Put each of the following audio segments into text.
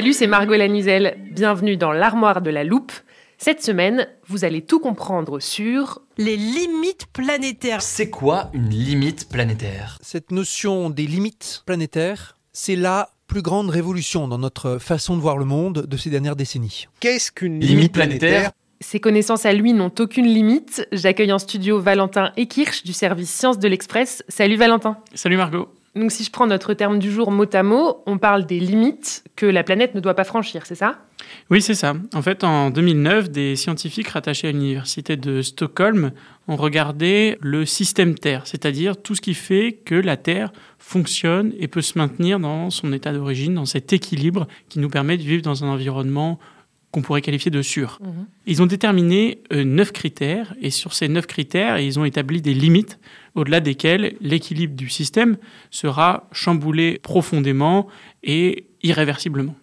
Salut, c'est Margot Lanuzel. Bienvenue dans l'armoire de la loupe. Cette semaine, vous allez tout comprendre sur les limites planétaires. C'est quoi une limite planétaire? Cette notion des limites planétaires, c'est la plus grande révolution dans notre façon de voir le monde de ces dernières décennies. Qu'est-ce qu'une Limite limite planétaire? planétaire? Ses connaissances à lui n'ont aucune limite. J'accueille en studio Valentin Ekirch du service Sciences de l'Express. Salut Valentin. Salut Margot. Donc si je prends notre terme du jour mot à mot, on parle des limites que la planète ne doit pas franchir, c'est ça? Oui, c'est ça. En fait, en 2009, des scientifiques rattachés à l'université de Stockholm ont regardé le système Terre, c'est-à-dire tout ce qui fait que la Terre fonctionne et peut se maintenir dans son état d'origine, dans cet équilibre qui nous permet de vivre dans un environnement qu'on pourrait qualifier de sûr. Ils ont déterminé euh, neuf critères et sur ces neuf critères, ils ont établi des limites au-delà desquelles l'équilibre du système sera chamboulé profondément et irréversiblement.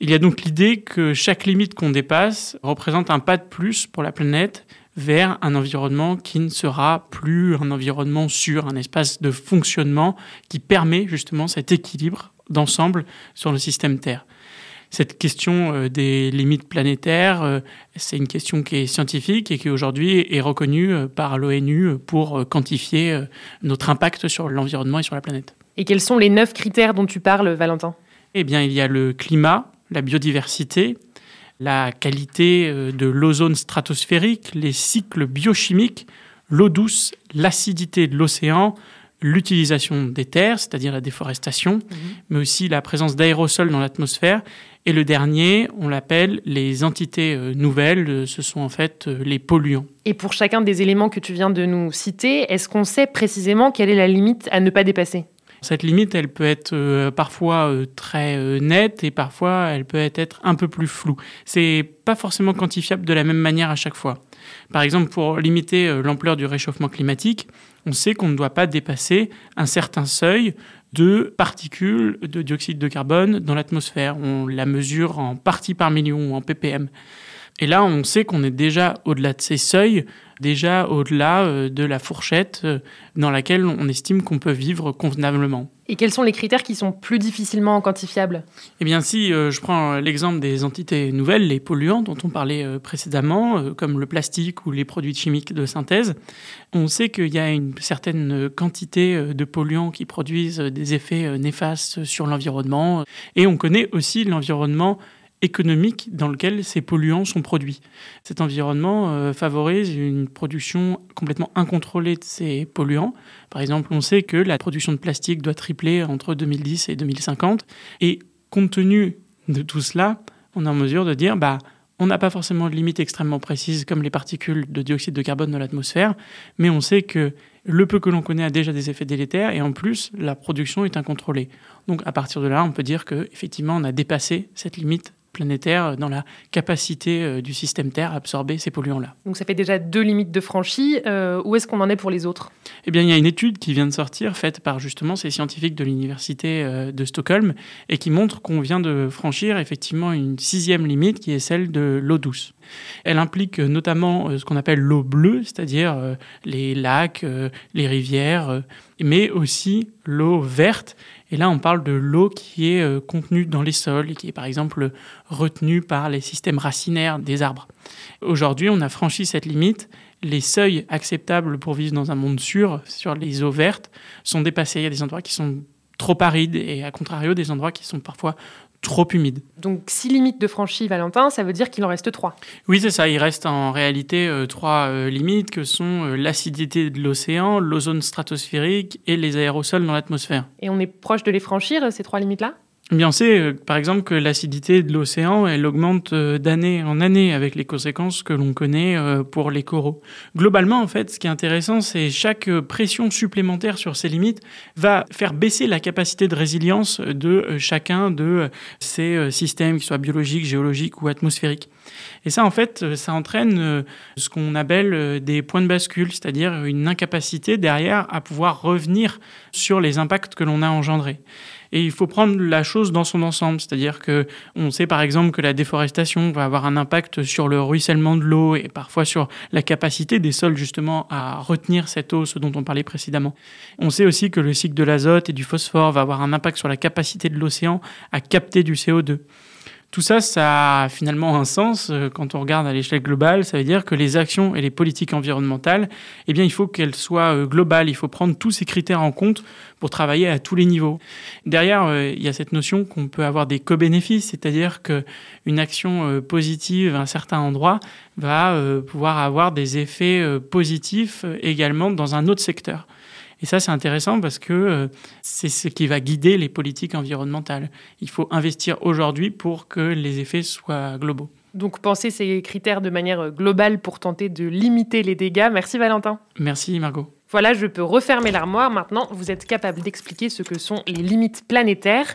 Il y a donc l'idée que chaque limite qu'on dépasse représente un pas de plus pour la planète vers un environnement qui ne sera plus un environnement sûr, un espace de fonctionnement qui permet justement cet équilibre d'ensemble sur le système Terre. Cette question euh, des limites planétaires, euh, c'est une question qui est scientifique et qui aujourd'hui est reconnue euh, par l'ONU pour quantifier notre impact sur l'environnement et sur la planète. Et quels sont les neuf critères dont tu parles, Valentin? Eh bien, il y a le climat, la biodiversité, la qualité de l'ozone stratosphérique, les cycles biochimiques, l'eau douce, l'acidité de l'océan, l'utilisation des terres, c'est-à-dire la déforestation, mais aussi la présence d'aérosols dans l'atmosphère. Et le dernier, on l'appelle les entités euh, nouvelles, euh, ce sont en fait euh, les polluants. Et pour chacun des éléments que tu viens de nous citer, est-ce qu'on sait précisément quelle est la limite à ne pas dépasser? Cette limite, elle peut être euh, parfois euh, très euh, nette et parfois elle peut être un peu plus floue. C'est pas forcément quantifiable de la même manière à chaque fois. Par exemple, pour limiter l'ampleur du réchauffement climatique, on sait qu'on ne doit pas dépasser un certain seuil de particules de dioxyde de carbone dans l'atmosphère. On la mesure en parties par million ou en ppm. Et là, on sait qu'on est déjà au-delà de ces seuils, déjà au-delà euh, de la fourchette euh, dans laquelle on estime qu'on peut vivre convenablement. Et quels sont les critères qui sont plus difficilement quantifiables? Eh bien, si euh, je prends l'exemple des entités nouvelles, les polluants dont on parlait précédemment, comme le plastique ou les produits chimiques de synthèse, on sait qu'il y a une certaine quantité de polluants qui produisent des effets néfastes sur l'environnement. Et on connaît aussi l'environnement économique dans lequel ces polluants sont produits. Cet environnement euh, favorise une production complètement incontrôlée de ces polluants. Par exemple, on sait que la production de plastique doit tripler entre 2010 et 2050. Et compte tenu de tout cela, on est en mesure de dire, bah, on n'a pas forcément de limite extrêmement précise comme les particules de dioxyde de carbone dans l'atmosphère, mais on sait que le peu que l'on connaît a déjà des effets délétères et en plus, la production est incontrôlée. Donc à partir de là, on peut dire que effectivement, on a dépassé cette limite planétaire dans la capacité euh, du système Terre à absorber ces polluants-là. Donc ça fait déjà deux limites de franchie. Euh, où est-ce qu'on en est pour les autres? Eh bien, il y a une étude qui vient de sortir, faite par justement ces scientifiques de l'université euh, de Stockholm, et qui montre qu'on vient de franchir effectivement une sixième limite, qui est celle de l'eau douce. Elle implique euh, notamment euh, ce qu'on appelle l'eau bleue, c'est-à-dire euh, les lacs, euh, les rivières, euh, mais aussi l'eau verte. Et là, on parle de l'eau qui est euh, contenue dans les sols et qui est par exemple retenue par les systèmes racinaires des arbres. Aujourd'hui, on a franchi cette limite. Les seuils acceptables pour vivre dans un monde sûr sur les eaux vertes sont dépassés. Il y a des endroits qui sont trop arides et à contrario des endroits qui sont parfois trop humides. Donc six limites de franchis, Valentin, ça veut dire qu'il en reste trois. Oui, c'est ça. Il reste en réalité euh, trois euh, limites que sont euh, l'acidité de l'océan, l'ozone stratosphérique et les aérosols dans l'atmosphère. Et on est proche de les franchir, ces trois limites-là? Bien, on sait, euh, par exemple, que l'acidité de l'océan, elle augmente euh, d'année en année avec les conséquences que l'on connaît euh, pour les coraux. Globalement, en fait, ce qui est intéressant, c'est chaque pression supplémentaire sur ces limites va faire baisser la capacité de résilience de chacun de ces systèmes, qu'ils soient biologiques, géologiques ou atmosphériques. Et ça, en fait, ça entraîne ce qu'on appelle des points de bascule, c'est-à-dire une incapacité derrière à pouvoir revenir sur les impacts que l'on a engendrés. Et il faut prendre la chose dans son ensemble, c'est-à-dire que on sait par exemple que la déforestation va avoir un impact sur le ruissellement de l'eau et parfois sur la capacité des sols justement à retenir cette eau, ce dont on parlait précédemment. On sait aussi que le cycle de l'azote et du phosphore va avoir un impact sur la capacité de l'océan à capter du CO2. Tout ça, ça a finalement un sens euh, quand on regarde à l'échelle globale. Ça veut dire que les actions et les politiques environnementales, eh bien, il faut qu'elles soient euh, globales. Il faut prendre tous ces critères en compte pour travailler à tous les niveaux. Derrière, euh, il y a cette notion qu'on peut avoir des co-bénéfices, c'est-à-dire qu'une action positive à un certain endroit va pouvoir avoir des effets positifs également dans un autre secteur. Et ça, c'est intéressant parce que euh, c'est ce qui va guider les politiques environnementales. Il faut investir aujourd'hui pour que les effets soient globaux. Donc penser ces critères de manière globale pour tenter de limiter les dégâts. Merci Valentin. Merci Margot. Voilà, je peux refermer l'armoire. Maintenant, vous êtes capable d'expliquer ce que sont les limites planétaires.